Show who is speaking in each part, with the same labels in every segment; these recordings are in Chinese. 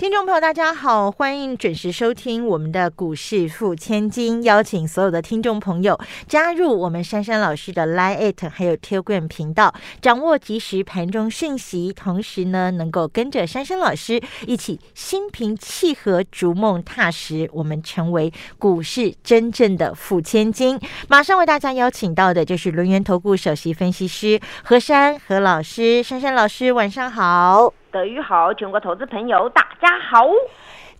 Speaker 1: 听众朋友，大家好，欢迎准时收听我们的股市付千金，邀请所有的听众朋友加入我们珊珊老师的 Line 还有 Telegram 频道，掌握及时盘中讯息，同时呢，能够跟着珊珊老师一起心平气和，逐梦踏实，我们成为股市真正的付千金。马上为大家邀请到的就是轮源投顾首席分析师何山何老师，珊珊老师晚上好。
Speaker 2: 德裕好，全国投资朋友大家好。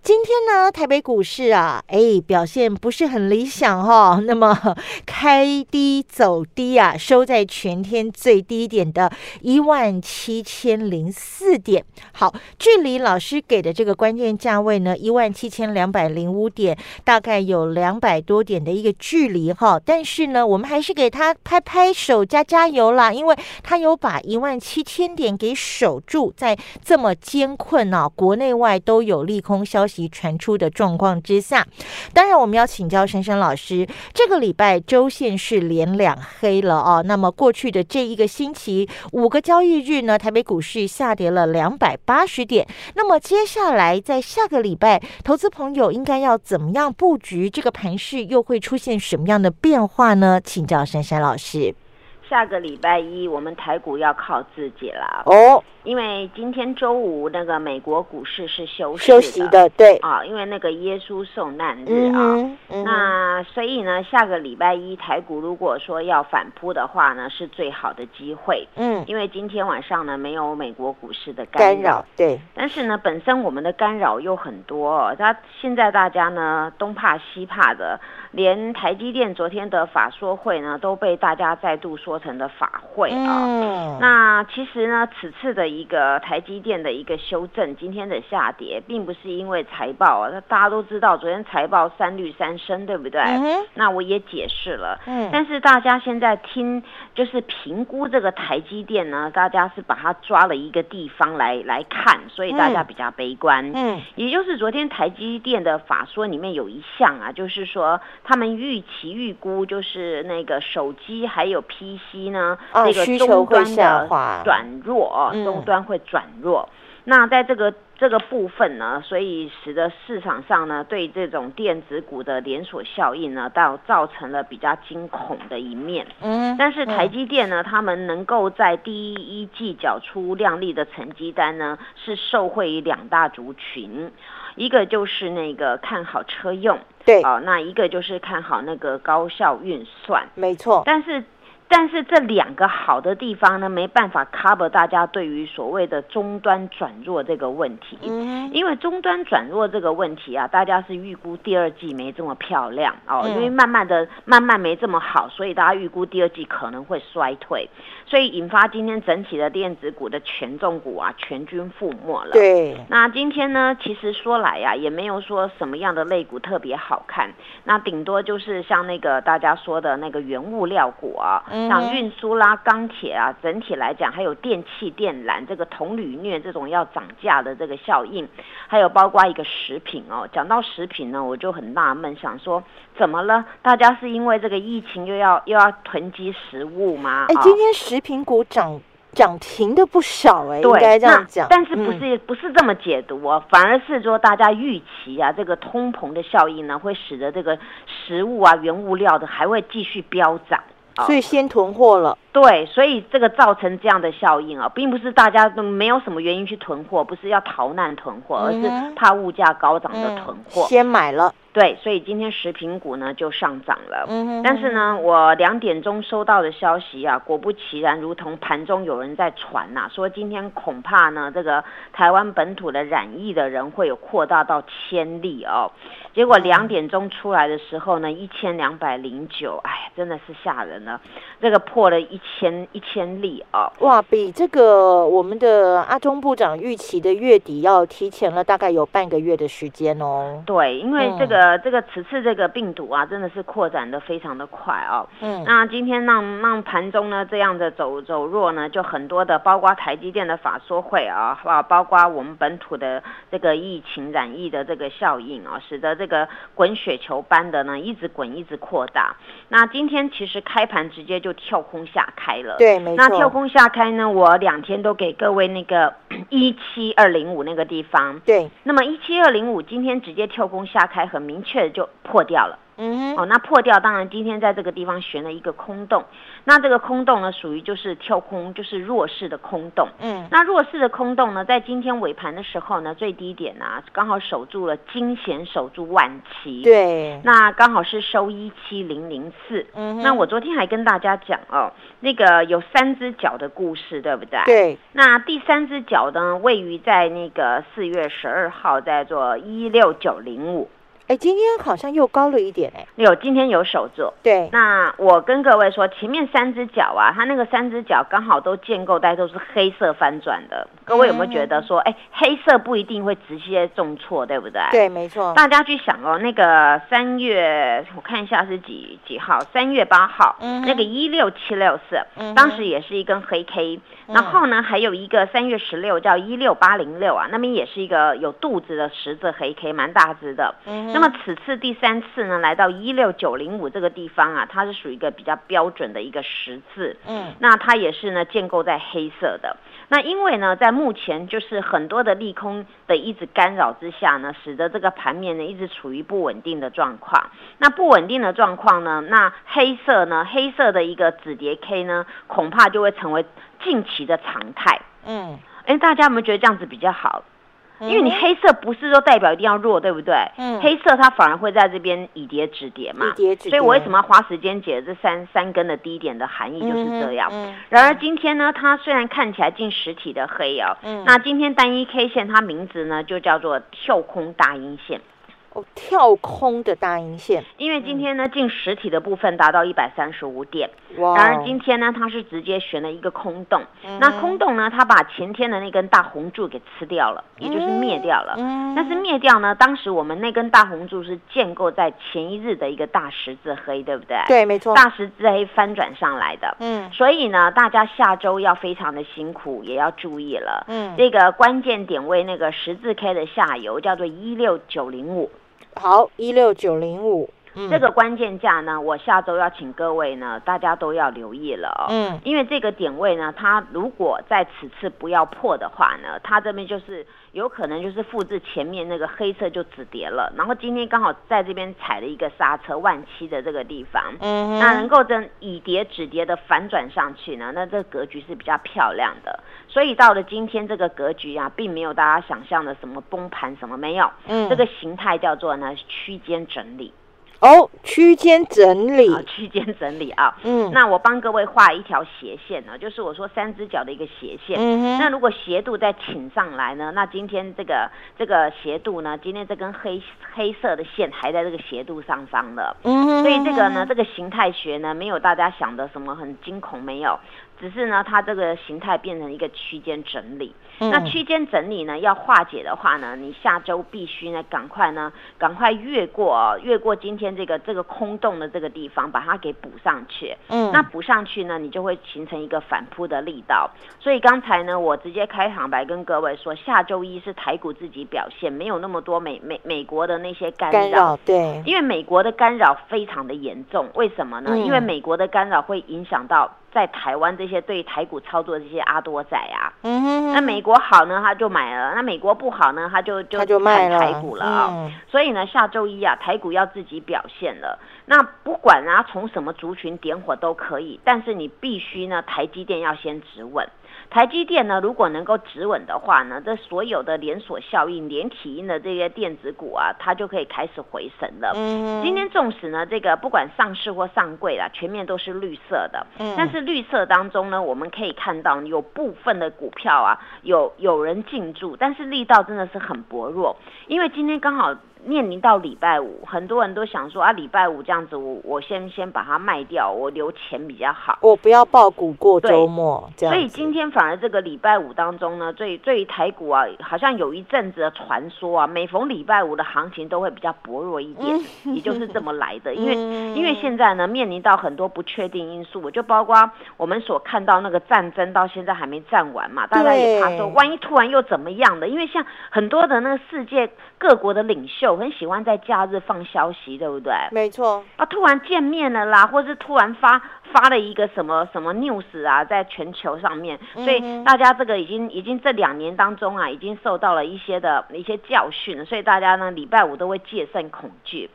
Speaker 1: 今天呢，台北股市啊，哎，表现不是很理想哈。那么开低走低啊，收在全天最低点的一万七千零四点。好，距离老师给的这个关键价位呢，一万七千两百零五点，大概有两百多点的一个距离哈。但是呢，我们还是给他拍拍手加加油啦，因为他有把一万七千点给守住，在这么艰困啊，国内外都有利空消息。息传出的状况之下，当然我们要请教珊珊老师，这个礼拜周线是连两黑了哦。那么过去的这一个星期五个交易日呢，台北股市下跌了两百八十点。那么接下来在下个礼拜，投资朋友应该要怎么样布局？这个盘势又会出现什么样的变化呢？请教珊珊老师。
Speaker 2: 下个礼拜一，我们台股要靠自己了。哦。因为今天周五那个美国股市是休
Speaker 1: 休息的，对。
Speaker 2: 啊，因为那个耶稣受难日啊，那所以呢，下个礼拜一台股如果说要反扑的话呢，是最好的机会。嗯，因为今天晚上呢没有美国股市的干扰，
Speaker 1: 对。
Speaker 2: 但是呢，本身我们的干扰又很多，他现在大家呢东怕西怕的，连台积电昨天的法说会呢都被大家再度说成了法会啊。那其实呢，此次的。一个台积电的一个修正，今天的下跌并不是因为财报啊，那大家都知道，昨天财报三绿三升，对不对？那我也解释了，嗯，但是大家现在听就是评估这个台积电呢，大家是把它抓了一个地方来来看，所以大家比较悲观，嗯，也就是昨天台积电的法说里面有一项啊，就是说他们预期预估就是那个手机还有 PC 呢，
Speaker 1: 这
Speaker 2: 个
Speaker 1: 终端
Speaker 2: 的转弱，终。端会转弱，那在这个这个部分呢，所以使得市场上呢对这种电子股的连锁效应呢，到造成了比较惊恐的一面。嗯，但是台积电呢，他们能够在第一季缴出亮丽的成绩单呢，是受惠于两大族群，一个就是那个看好车用，
Speaker 1: 对，
Speaker 2: 哦，那一个就是看好那个高效运算，
Speaker 1: 没错，
Speaker 2: 但是。但是这两个好的地方呢，没办法 cover 大家对于所谓的终端转弱这个问题。嗯，因为终端转弱这个问题啊，大家是预估第二季没这么漂亮哦，因为慢慢的慢慢没这么好，所以大家预估第二季可能会衰退，所以引发今天整体的电子股的权重股啊全军覆没了。
Speaker 1: 对，
Speaker 2: 那今天呢，其实说来呀，也没有说什么样的类股特别好看，那顶多就是像那个大家说的那个原物料股啊。像运输啦、钢铁啊，整体来讲，还有电器电缆这个铜铝镍这种要涨价的这个效应，还有包括一个食品哦。讲到食品呢，我就很纳闷，想说怎么了？大家是因为这个疫情又要又要囤积食物吗？
Speaker 1: 哎，今天食品股涨涨停的不少哎，应该这样讲。
Speaker 2: 但是不是不是这么解读哦？反而是说大家预期啊，这个通膨的效应呢，会使得这个食物啊、原物料的还会继续飙涨。
Speaker 1: 所以先囤货了，
Speaker 2: 对，所以这个造成这样的效应啊，并不是大家都没有什么原因去囤货，不是要逃难囤货，而是怕物价高涨的囤货，
Speaker 1: 先买了。
Speaker 2: 对，所以今天食品股呢就上涨了。嗯但是呢，我两点钟收到的消息啊，果不其然，如同盘中有人在传呐，说今天恐怕呢，这个台湾本土的染疫的人会有扩大到千例哦。结果两点钟出来的时候呢，一千两百零九，哎，真的是吓人了。这个破了一千一千例哦。
Speaker 1: 哇，比这个我们的阿中部长预期的月底要提前了大概有半个月的时间哦。
Speaker 2: 对，因为这个、这个此次这个病毒啊，真的是扩展的非常的快哦。
Speaker 1: 嗯，
Speaker 2: 那今天让让盘中呢这样的走走弱呢，就很多的，包括台积电的法说会啊，啊，包括我们本土的这个疫情染疫的这个效应啊，使得这个滚雪球般的呢一直滚一直扩大。那今天其实开盘直接就跳空下开了。
Speaker 1: 对，没错。
Speaker 2: 那跳空下开呢，我两天都给各位那个 一七二零五那个地方。
Speaker 1: 对，
Speaker 2: 那么一七二零五今天直接跳空下开，很明确的就破掉了。
Speaker 1: 嗯哼，
Speaker 2: 哦，那破掉，当然今天在这个地方悬了一个空洞，那这个空洞呢，属于就是跳空，就是弱势的空洞。
Speaker 1: 嗯，
Speaker 2: 那弱势的空洞呢，在今天尾盘的时候呢，最低点呢、刚好守住了金贤，守住万期。。
Speaker 1: 对，
Speaker 2: 那刚好是收一七零零四。
Speaker 1: 嗯，
Speaker 2: 那我昨天还跟大家讲哦，那个有三只脚的故事，对不对？。
Speaker 1: 对，
Speaker 2: 那第三只脚呢，位于在那个四月十二号，在做一六九零五。
Speaker 1: 哎，今天好像又高了一点哎。
Speaker 2: 有今天有守住。
Speaker 1: 对，
Speaker 2: 那我跟各位说，前面三只脚啊，它那个三只脚刚好都建构在都是黑色翻转的。各位有没有觉得说，哎、黑色不一定会直接重挫，对不对？。
Speaker 1: 对，没错。
Speaker 2: 大家去想哦，那个三月，我看一下是几几号？三月八号，
Speaker 1: 嗯
Speaker 2: 那个一六七六四
Speaker 1: 嗯，
Speaker 2: 当时也是一根黑 K，、然后呢，还有一个三月十六叫一六八零六啊，那边也是一个有肚子的十字黑 K，蛮大只的。
Speaker 1: 嗯
Speaker 2: 那么此次第三次呢，来到一六九零五这个地方啊，它是属于一个比较标准的一个十字。
Speaker 1: 嗯，
Speaker 2: 那它也是呢建构在黑色的。那因为呢，在目前就是很多的利空的一直干扰之下呢，使得这个盘面呢一直处于不稳定的状况。那不稳定的状况呢，那黑色呢，黑色的一个止跌 K 呢，恐怕就会成为近期的常态。
Speaker 1: 嗯，
Speaker 2: 哎，大家有没有觉得这样子比较好？因为你黑色不是说代表一定要弱，对不对？
Speaker 1: 嗯
Speaker 2: 黑色它反而会在这边以跌止跌嘛。
Speaker 1: 以跌止跌
Speaker 2: 所以我为什么要花时间解这三三根的低点的含义就是这样。
Speaker 1: 嗯嗯
Speaker 2: 然而今天呢，它虽然看起来近实体的黑哦，
Speaker 1: 嗯
Speaker 2: 那今天单一 K 线它名字呢就叫做跳空大阴线。
Speaker 1: 哦，跳空的大阴线，
Speaker 2: 因为今天呢进实体的部分达到一百三十五点，
Speaker 1: 哇！
Speaker 2: 然而今天呢它是直接悬了一个空洞，
Speaker 1: 嗯
Speaker 2: 那空洞呢它把前天的那根大红柱给吃掉了，也就是灭掉了。
Speaker 1: 嗯
Speaker 2: 但是灭掉呢，当时我们那根大红柱是建构在前一日的一个大十字黑，对不对？，
Speaker 1: 对，没错，
Speaker 2: 大十字黑翻转上来的。
Speaker 1: 嗯
Speaker 2: 所以呢，大家下周要非常的辛苦，也要注意了。
Speaker 1: 嗯，
Speaker 2: 这个关键点位那个十字 K 的下游叫做一六九零五，
Speaker 1: 好，一六九零五，嗯。
Speaker 2: 这个关键价呢，我下周要请各位呢，大家都要留意了。哦。
Speaker 1: 嗯。
Speaker 2: 因为这个点位呢，它如果在此次不要破的话呢，它这边就是有可能就是复制前面那个黑色就止跌了，然后今天刚好在这边踩了一个刹车万七的这个地方，
Speaker 1: 嗯，
Speaker 2: 那能够真以跌止跌的反转上去呢，那这个格局是比较漂亮的。所以到了今天这个格局啊，并没有大家想象的什么崩盘什么没有，
Speaker 1: 嗯。
Speaker 2: 这个形态叫做呢区间整理。
Speaker 1: 哦，区间整理，
Speaker 2: 啊，区间整理啊。
Speaker 1: 嗯，
Speaker 2: 那我帮各位画一条斜线呢，就是我说三只脚的一个斜线。那如果斜度再请上来呢？那今天这个这个斜度呢，今天这根黑黑色的线还在这个斜度上方的，
Speaker 1: 嗯哼，
Speaker 2: 所以这个呢，这个形态学呢，没有大家想的什么很惊恐，没有，只是呢，它这个形态变成一个区间整理。那
Speaker 1: 嗯
Speaker 2: 区间整理呢，要化解的话呢，你下周必须呢，赶快呢，赶快越过、哦、越过今天这个这个空洞的这个地方，把它给补上去。
Speaker 1: 嗯，
Speaker 2: 那补上去呢，你就会形成一个反扑的力道。所以刚才呢，我直接开场白跟各位说，下周一是台股自己表现，没有那么多美美美国的那些干
Speaker 1: 干扰，对，
Speaker 2: 因为美国的干扰非常的严重，为什么呢？
Speaker 1: 嗯
Speaker 2: 因为美国的干扰会影响到在台湾这些对台股操作的这些阿多仔啊。
Speaker 1: 嗯哼，
Speaker 2: 那美国好呢，他就买了；那美国不好呢，他就就
Speaker 1: 他就卖
Speaker 2: 台股了啊、
Speaker 1: 嗯
Speaker 2: 所以呢，下周一啊，台股要自己表现了。那不管啊，从什么族群点火都可以，但是你必须呢，台积电要先止稳。台积电呢，如果能够止稳的话呢，这所有的连锁效应、连体婴的这些电子股啊，它就可以开始回升了。
Speaker 1: 嗯，
Speaker 2: 今天纵使呢，这个不管上市或上柜啦，全面都是绿色的。
Speaker 1: 嗯
Speaker 2: 但是绿色当中呢，我们可以看到有部分的股票啊，有有人进驻，但是力道真的是很薄弱。因为今天刚好面临到礼拜五，很多人都想说啊，礼拜五这样子，我我先先把它卖掉，我留钱比较好。
Speaker 1: 我不要爆股过周末，这样。
Speaker 2: 所以今天反而这个礼拜五当中呢，对对于台股啊，好像有一阵子的传说啊，每逢礼拜五的行情都会比较薄弱一点，也就是这么来的。因为因为现在呢，面临到很多不确定因素，就包括我们所看到那个战争到现在还没战完嘛，大家也怕说万一突然又怎么样的？因为像很多的那个世界各国的领袖。我很喜欢在假日放消息，对不对？
Speaker 1: 没错。
Speaker 2: 啊，突然见面了啦，或是突然发发了一个什么什么 news 啊，在全球上面，所以大家这个已经已经这两年当中啊，已经受到了一些的一些教训，所以大家呢礼拜五都会戒慎恐惧。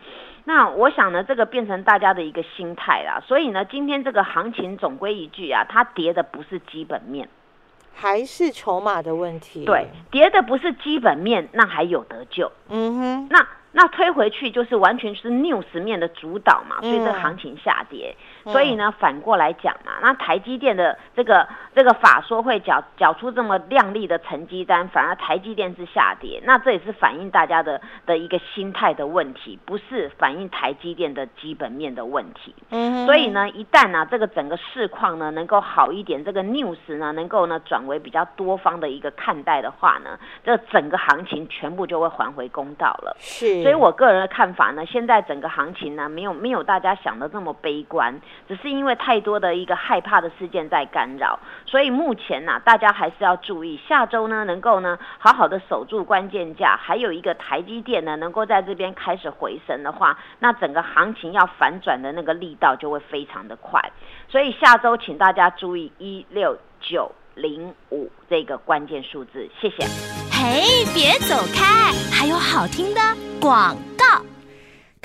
Speaker 2: 那我想呢，这个变成大家的一个心态啦。所以呢，今天这个行情总归一句啊，它跌的不是基本面，
Speaker 1: 还是筹码的问题。
Speaker 2: 对，跌的不是基本面，那还有得救。嗯哼，那。那推回去就是完全是 news 面的主导嘛，所以这个行情下跌。所以呢，反过来讲嘛，那台积电的这个这个法说会缴缴出这么亮丽的成绩单，反而台积电是下跌，那这也是反映大家的的一个心态的问题，不是反映台积电的基本面的问题。嗯，所以呢，一旦呢这个整个市况呢能够好一点，这个 news 呢能够呢转为比较多方的一个看待的话呢，这整个行情全部就会还回公道了。
Speaker 1: 是。
Speaker 2: 所以我个人的看法呢，现在整个行情呢没有没有大家想的这么悲观。只是因为太多的一个害怕的事件在干扰，所以目前呢，大家还是要注意，下周呢能够呢好好的守住关键价，还有一个台积电呢能够在这边开始回升的话，那整个行情要反转的那个力道就会非常的快。所以下周请大家注意一六九零五这个关键数字，谢谢。嘿，别走开，还有好听的
Speaker 1: 广告。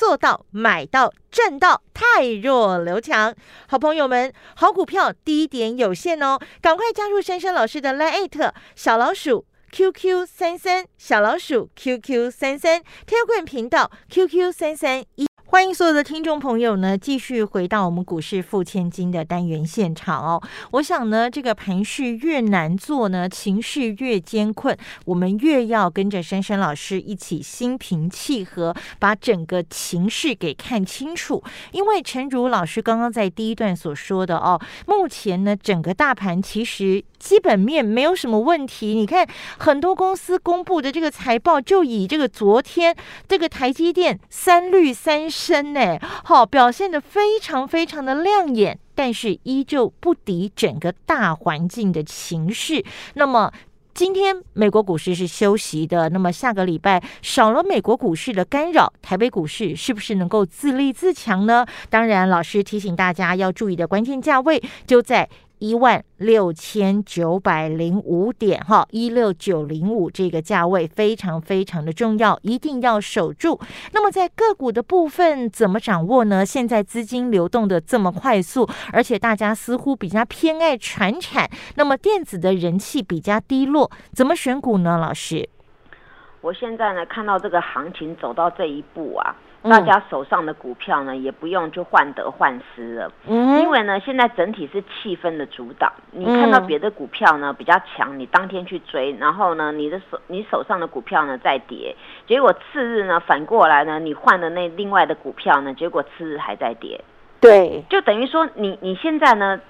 Speaker 1: 做到买到赚到，太弱刘强。好朋友们，好股票低点有限哦，赶快加入珊珊老师的 Line 小老鼠 QQ 三三，小老鼠 QQ 三三，天棍频道 QQ 三三一。欢迎所有的听众朋友呢，继续回到我们股市付千金的单元现场哦。我想呢，这个盘势越难做呢，情绪越艰困，我们越要跟着珊珊老师一起心平气和，把整个情势给看清楚。因为陈如老师刚刚在第一段所说的哦，目前呢，整个大盘其实。基本面没有什么问题，你看很多公司公布的这个财报，就以这个昨天这个台积电三绿三升呢，好表现的非常非常的亮眼，但是依旧不敌整个大环境的情绪。那么今天美国股市是休息的，那么下个礼拜少了美国股市的干扰，台北股市是不是能够自立自强呢？当然，老师提醒大家要注意的关键价位就在。一万六千九百零五点，哈，一六九零五这个价位非常非常的重要，一定要守住。那么在个股的部分怎么掌握呢？现在资金流动的这么快速，而且大家似乎比较偏爱传产，那么电子的人气比较低落，怎么选股呢？老师，
Speaker 2: 我现在呢看到这个行情走到这一步啊。大家手上的股票呢，也不用就患得患失了，因为呢，现在整体是气氛的主导。你看到别的股票呢比较强，你当天去追，然后呢，你的手你手上的股票呢在跌，结果次日呢反过来呢，你换的那另外的股票呢，结果次日还在跌。
Speaker 1: 对，
Speaker 2: 就等于说你你现在呢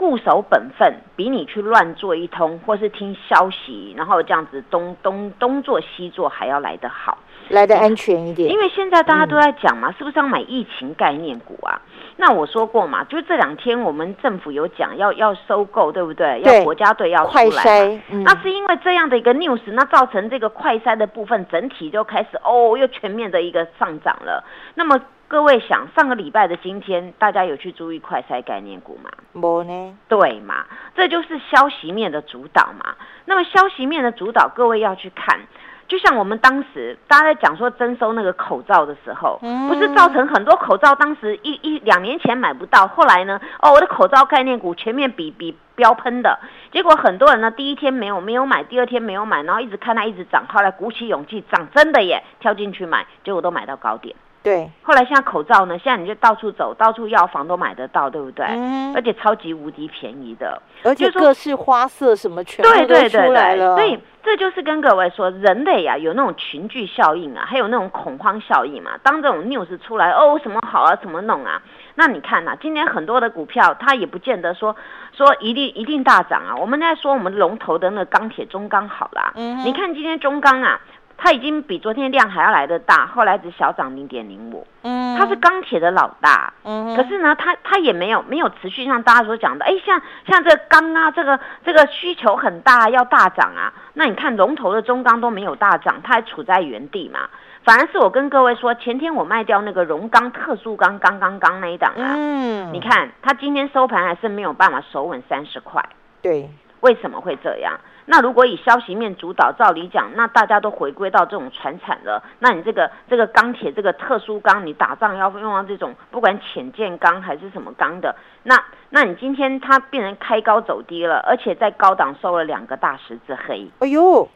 Speaker 2: 固守本分，比你去乱做一通，或是听消息，然后这样子东东东做西做还要来得好。
Speaker 1: 来的安全一点，
Speaker 2: 因为现在大家都在讲嘛，是不是要买疫情概念股啊？那我说过嘛，就这两天我们政府有讲要要收购，对不对？要国家队要出来，那是因为这样的一个 news，那造成这个快筛的部分整体就开始哦，又全面的一个上涨了。那么各位想，上个礼拜的今天，大家有去注意快筛概念股吗？
Speaker 1: 没呢。
Speaker 2: 对嘛，这就是消息面的主导嘛。那么消息面的主导，各位要去看。就像我们当时大家在讲说征收那个口罩的时候，
Speaker 1: 嗯
Speaker 2: 不是造成很多口罩当时一一两年前买不到，后来呢，哦，我的口罩概念股前面比比飙喷的，结果很多人呢第一天没有没有买，第二天没有买，然后一直看它一直涨，后来鼓起勇气涨真的耶，跳进去买，结果都买到高点。
Speaker 1: 对，
Speaker 2: 后来现在口罩呢，现在你就到处走，到处药房都买得到，对不对？
Speaker 1: 嗯
Speaker 2: 而且超级无敌便宜的。
Speaker 1: 而且各式花色什么全部都
Speaker 2: 对对对
Speaker 1: 出来了，
Speaker 2: 对，所以这就是跟各位说，人类呀、有那种群聚效应啊，还有那种恐慌效应嘛。当这种 news 出来，哦，什么好啊，怎么弄啊？那你看呐、今年很多的股票，它也不见得说说一定一定大涨啊。我们在说我们龙头的那个钢铁中钢好啦，
Speaker 1: 嗯
Speaker 2: 你看今天中钢啊。它已经比昨天量还要来的大，后来只小涨零点零五，
Speaker 1: 嗯，
Speaker 2: 它是钢铁的老大，
Speaker 1: 嗯，
Speaker 2: 可是呢，它它也没有没有持续像大家所讲的，哎，像像这个钢啊，这个这个需求很大，要大涨啊。那你看龙头的中钢都没有大涨，它还处在原地嘛。反而是我跟各位说，前天我卖掉那个荣钢特殊钢刚刚刚那一档啊，
Speaker 1: 嗯，
Speaker 2: 你看它今天收盘还是没有办法守稳三十块，
Speaker 1: 对，
Speaker 2: 为什么会这样？那如果以消息面主导，照理讲，那大家都回归到这种传产了，那你这个这个钢铁这个特殊钢，你打仗要用到这种不管浅见钢还是什么钢的，那那你今天它变成开高走低了，而且在高档收了两个大十字黑，
Speaker 1: 哎呦，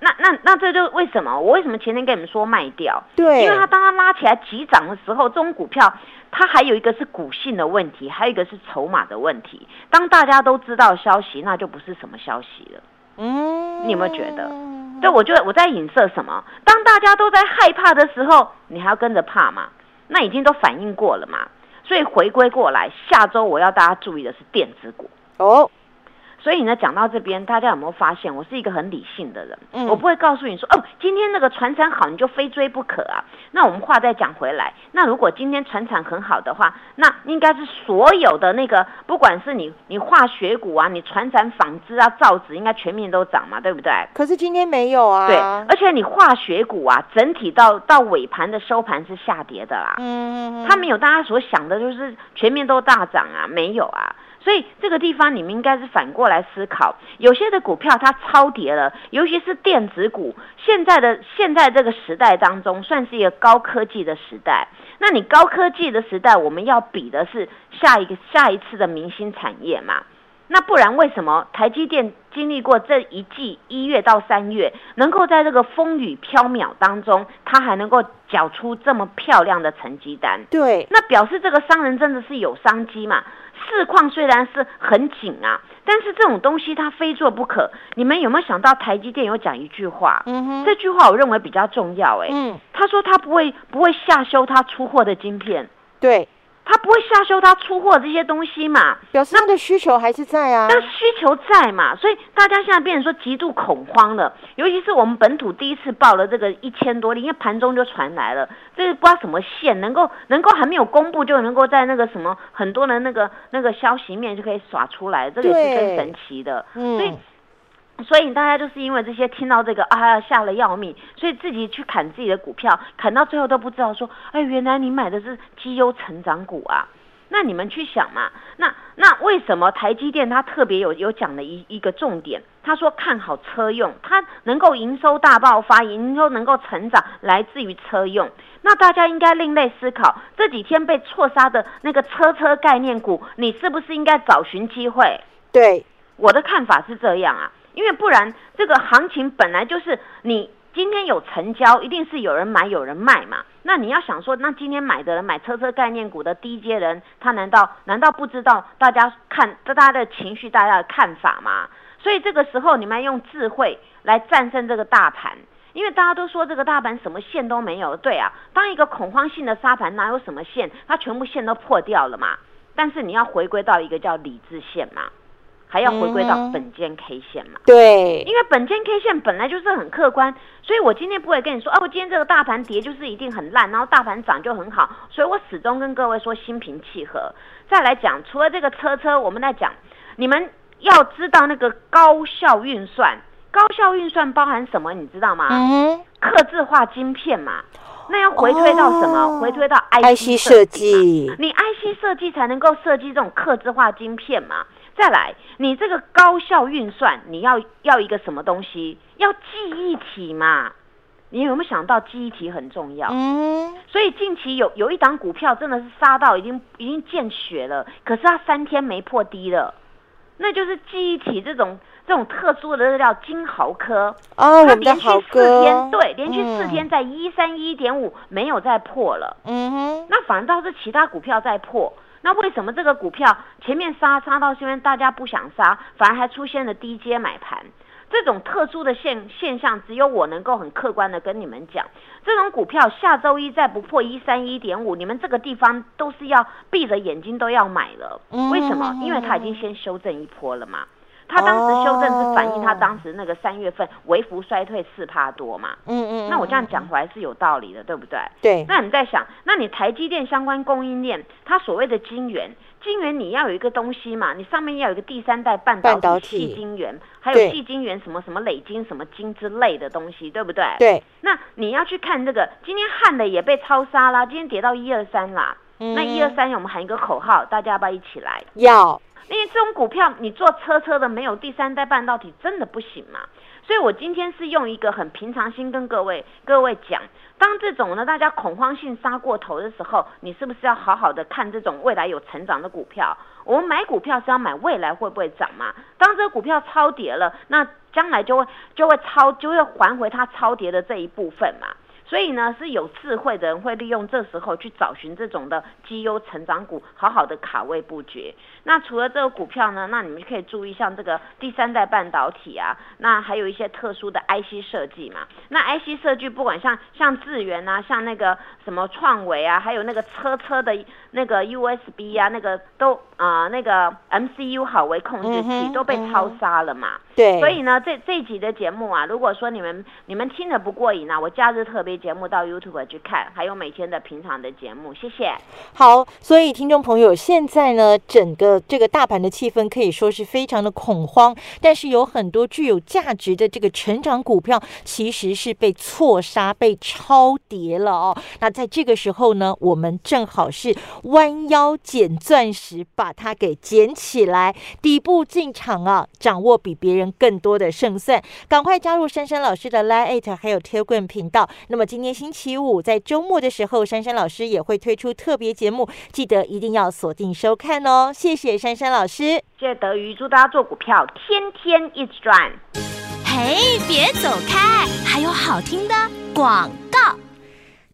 Speaker 2: 那那那这就为什么我为什么前天跟你们说卖掉？
Speaker 1: 对，
Speaker 2: 因为它当它拉起来急涨的时候，这种股票它还有一个是股性的问题，还有一个是筹码的问题。当大家都知道消息，那就不是什么消息了。
Speaker 1: 嗯，
Speaker 2: 你有没有觉得对，我觉得我在影射什么？当大家都在害怕的时候，你还要跟着怕吗？那已经都反应过了嘛。所以回归过来，下周我要大家注意的是电子股。
Speaker 1: 哦，
Speaker 2: 所以呢，讲到这边，大家有没有发现，我是一个很理性的人？
Speaker 1: 嗯
Speaker 2: 我不会告诉你说，哦，今天那个船产好，你就非追不可啊。那我们话再讲回来，那如果今天船产很好的话，那应该是所有的那个，不管是你你化学股啊，你船产纺织啊、造纸，应该全面都涨嘛，对不对？
Speaker 1: 可是今天没有啊，
Speaker 2: 对，而且你化学股啊，整体到到尾盘的收盘是下跌的啦。
Speaker 1: 嗯，
Speaker 2: 它没有大家所想的，就是全面都大涨啊，没有啊。所以这个地方你们应该是反过来思考，有些的股票它超跌了，尤其是电子股，现在的现在这个时代当中，算是一个高科技的时代。那你高科技的时代，我们要比的是下一个下一次的明星产业嘛？那不然为什么台积电经历过这一季一月到三月，能够在这个风雨飘渺当中，它还能够缴出这么漂亮的成绩单？
Speaker 1: 对，
Speaker 2: 那表示这个商人真的是有商机嘛？市况虽然是很紧啊，但是这种东西它非做不可。你们有没有想到台积电有讲一句话？
Speaker 1: 嗯哼，
Speaker 2: 这句话我认为比较重要、欸。
Speaker 1: 嗯，
Speaker 2: 他说他不会不会下修他出货的晶片，
Speaker 1: 对，
Speaker 2: 他不会下修他出货这些东西嘛？
Speaker 1: 表示他的需求还是在啊，
Speaker 2: 但需求在嘛，所以大家现在变成说极度恐慌了，尤其是我们本土第一次报了这个一千多例，因为盘中就传来了，这个不知道什么线能够能够还没有公布就能够在那个什么很多人那个那个消息面就可以耍出来，这个也是
Speaker 1: 对。
Speaker 2: 更神奇的。所以
Speaker 1: 嗯，
Speaker 2: 所以大家就是因为这些听到这个啊吓了要命，所以自己去砍自己的股票，砍到最后都不知道说，哎，原来你买的是绩优成长股啊。那你们去想嘛，那那为什么台积电它特别有有讲的一一个重点？他说看好车用，它能够营收大爆发，营收能够成长，来自于车用。那大家应该另类思考，这几天被错杀的那个车车概念股，你是不是应该找寻机会？
Speaker 1: 对，
Speaker 2: 我的看法是这样啊，因为不然这个行情本来就是你今天有成交，一定是有人买有人卖嘛。那你要想说，那今天买的人买车车概念股的低阶人，他难道难道不知道大家看大家的情绪、大家的看法吗？所以这个时候你们要用智慧来战胜这个大盘。因为大家都说这个大盘什么线都没有，对啊，当一个恐慌性的沙盘哪有什么线，它全部线都破掉了嘛。但是你要回归到一个叫理智线嘛，还要回归到
Speaker 1: 嗯
Speaker 2: 本间 K 线嘛。
Speaker 1: 对，
Speaker 2: 因为本间 K 线本来就是很客观，所以我今天不会跟你说，哦、我今天这个大盘跌就是一定很烂，然后大盘涨就很好，所以我始终跟各位说心平气和。再来讲，除了这个车车，我们在讲，你们要知道那个高效运算，高效运算包含什么，你知道吗？
Speaker 1: 嗯
Speaker 2: 刻字化晶片嘛，那要回推到什么？
Speaker 1: 哦
Speaker 2: 回推到
Speaker 1: ，IC 设
Speaker 2: 设
Speaker 1: 计，
Speaker 2: 你 IC 设计才能够设计这种刻字化晶片嘛。再来，你这个高效运算，你要要一个什么东西？要记忆体嘛。你有没有想到记忆体很重要？
Speaker 1: 嗯，
Speaker 2: 所以近期有有一档股票真的是杀到已经已经见血了，可是它三天没破低了，那就是记忆体这种这种特殊的叫金豪科，
Speaker 1: 哦，
Speaker 2: 它连续四天
Speaker 1: 哥，
Speaker 2: 对连续四
Speaker 1: 嗯
Speaker 2: 天在一三一点五没有再破了。
Speaker 1: 嗯哼，
Speaker 2: 那反倒是其他股票在破。那为什么这个股票前面杀杀到这边大家不想杀，反而还出现了低阶买盘？这种特殊的现现象，只有我能够很客观的跟你们讲。这种股票下周一再不破一三一点五，你们这个地方都是要闭着眼睛都要买了。为什么？因为它已经先修正一波了嘛。它当时修正是反映它
Speaker 1: 哦
Speaker 2: 当时那个三月份微幅衰退四帕多嘛。
Speaker 1: 嗯嗯，
Speaker 2: 那我这样
Speaker 1: 嗯，
Speaker 2: 讲回来是有道理的，对不对？
Speaker 1: 对，
Speaker 2: 那你在想，那你台积电相关供应链，它所谓的晶圆，晶圆你要有一个东西嘛，你上面要有一个第三代半导体、
Speaker 1: 体
Speaker 2: 细晶圆，还有细晶圆什么什么磊晶什么晶之类的东西，对不对？。
Speaker 1: 对，
Speaker 2: 那你要去看这个，今天汉的也被超杀啦，今天跌到一二三啦。那一二
Speaker 1: 嗯
Speaker 2: 三，我们喊一个口号，大家要不要一起来？
Speaker 1: 要，
Speaker 2: 因为这种股票，你做车车的没有第三代半导体，真的不行嘛。所以我今天是用一个很平常心跟各位各位讲，当这种呢大家恐慌性杀过头的时候，你是不是要好好的看这种未来有成长的股票？我们买股票是要买未来会不会涨嘛？当这个股票超跌了，那将来就会就会超就会还回它超跌的这一部分嘛。所以呢，是有智慧的人会利用这时候去找寻这种的绩优成长股，好好的卡位布局。那除了这个股票呢，那你们可以注意像这个第三代半导体啊，那还有一些特殊的 IC 设计嘛。那 IC 设计不管像像智源啊，像那个什么创维啊，还有那个车车的那个 USB 啊，那个都啊、那个 MCU 好为控制器、
Speaker 1: 嗯
Speaker 2: 都被
Speaker 1: 嗯
Speaker 2: 超杀了嘛。
Speaker 1: 对，
Speaker 2: 所以呢，这这一集的节目啊，如果说你们你们听得不过瘾啊，我假日特别节目到 YouTube 去看，还有每天的平常的节目，谢谢。
Speaker 1: 好，所以听众朋友，现在呢，整个这个大盘的气氛可以说是非常的恐慌，但是有很多具有价值的这个成长股票，其实是被错杀、被超跌了哦。那在这个时候呢，我们正好是弯腰捡钻石，把它给捡起来，底部进场啊，掌握比别人更多的胜算。赶快加入珊珊老师的 Line Eight 还有 Telegram 频道。那么今天星期五，在周末的时候，珊珊老师也会推出特别节目，记得一定要锁定收看哦。谢谢珊珊老师。
Speaker 2: 谢谢德瑜，祝大家做股票天天一直赚。
Speaker 3: 嘿，别走开，还有好听的广告。